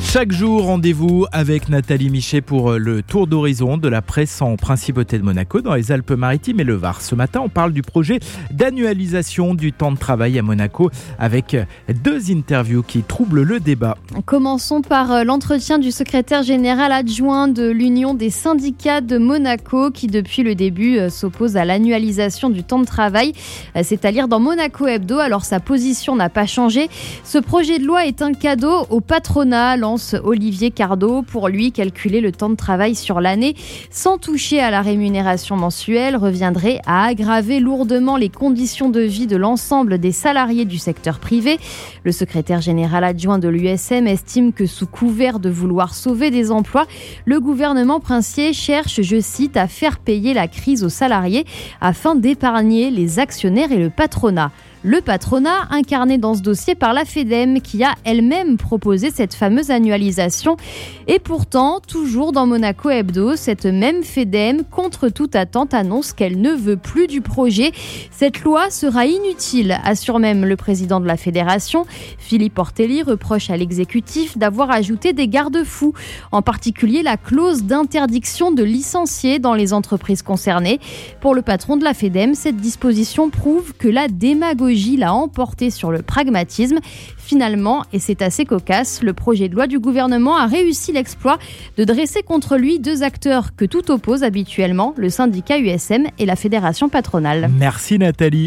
Chaque jour, rendez-vous avec Nathalie Michet pour euh, le tour d'horizon de la presse en Principauté de Monaco dans les Alpes-Maritimes et le Var. Ce matin, on parle du projet d'annualisation du temps de travail à Monaco avec euh, deux interviews qui troublent le débat. Commençons par euh, l'entretien du secrétaire général adjoint de l'Union des syndicats de Monaco qui depuis le début s'oppose à l'annualisation du temps de travail. C'est à lire dans Monaco Hebdo. Alors sa position n'a pas changé. Ce projet de loi est un cadeau au patronat Olivier Cardot. Pour lui, calculer le temps de travail sur l'année sans toucher à la rémunération mensuelle reviendrait à aggraver lourdement les conditions de vie de l'ensemble des salariés du secteur privé. Le secrétaire général adjoint de l'USM estime que sous couvert de vouloir sauver des emplois, le gouvernement princier cherche, je cite, à faire payer la crise aux salariés afin d'épargner les actionnaires et le patronat le patronat incarné dans ce dossier par la FEDEM qui a elle-même proposé cette fameuse annualisation. Et pourtant, toujours dans Monaco Hebdo, cette même FEDEM, contre toute attente, annonce qu'elle ne veut plus du projet. Cette loi sera inutile, assure même le président de la fédération. Philippe Ortelli reproche à l'exécutif d'avoir ajouté des garde-fous, en particulier la clause d'interdiction de licencier dans les entreprises concernées. Pour le patron de la FEDEM, cette disposition prouve que la démagogie l'a emporté sur le pragmatisme. Finalement, et c'est assez cocasse, le projet de loi du gouvernement a réussi l'exploit de dresser contre lui deux acteurs que tout oppose habituellement, le syndicat USM et la fédération patronale. Merci Nathalie.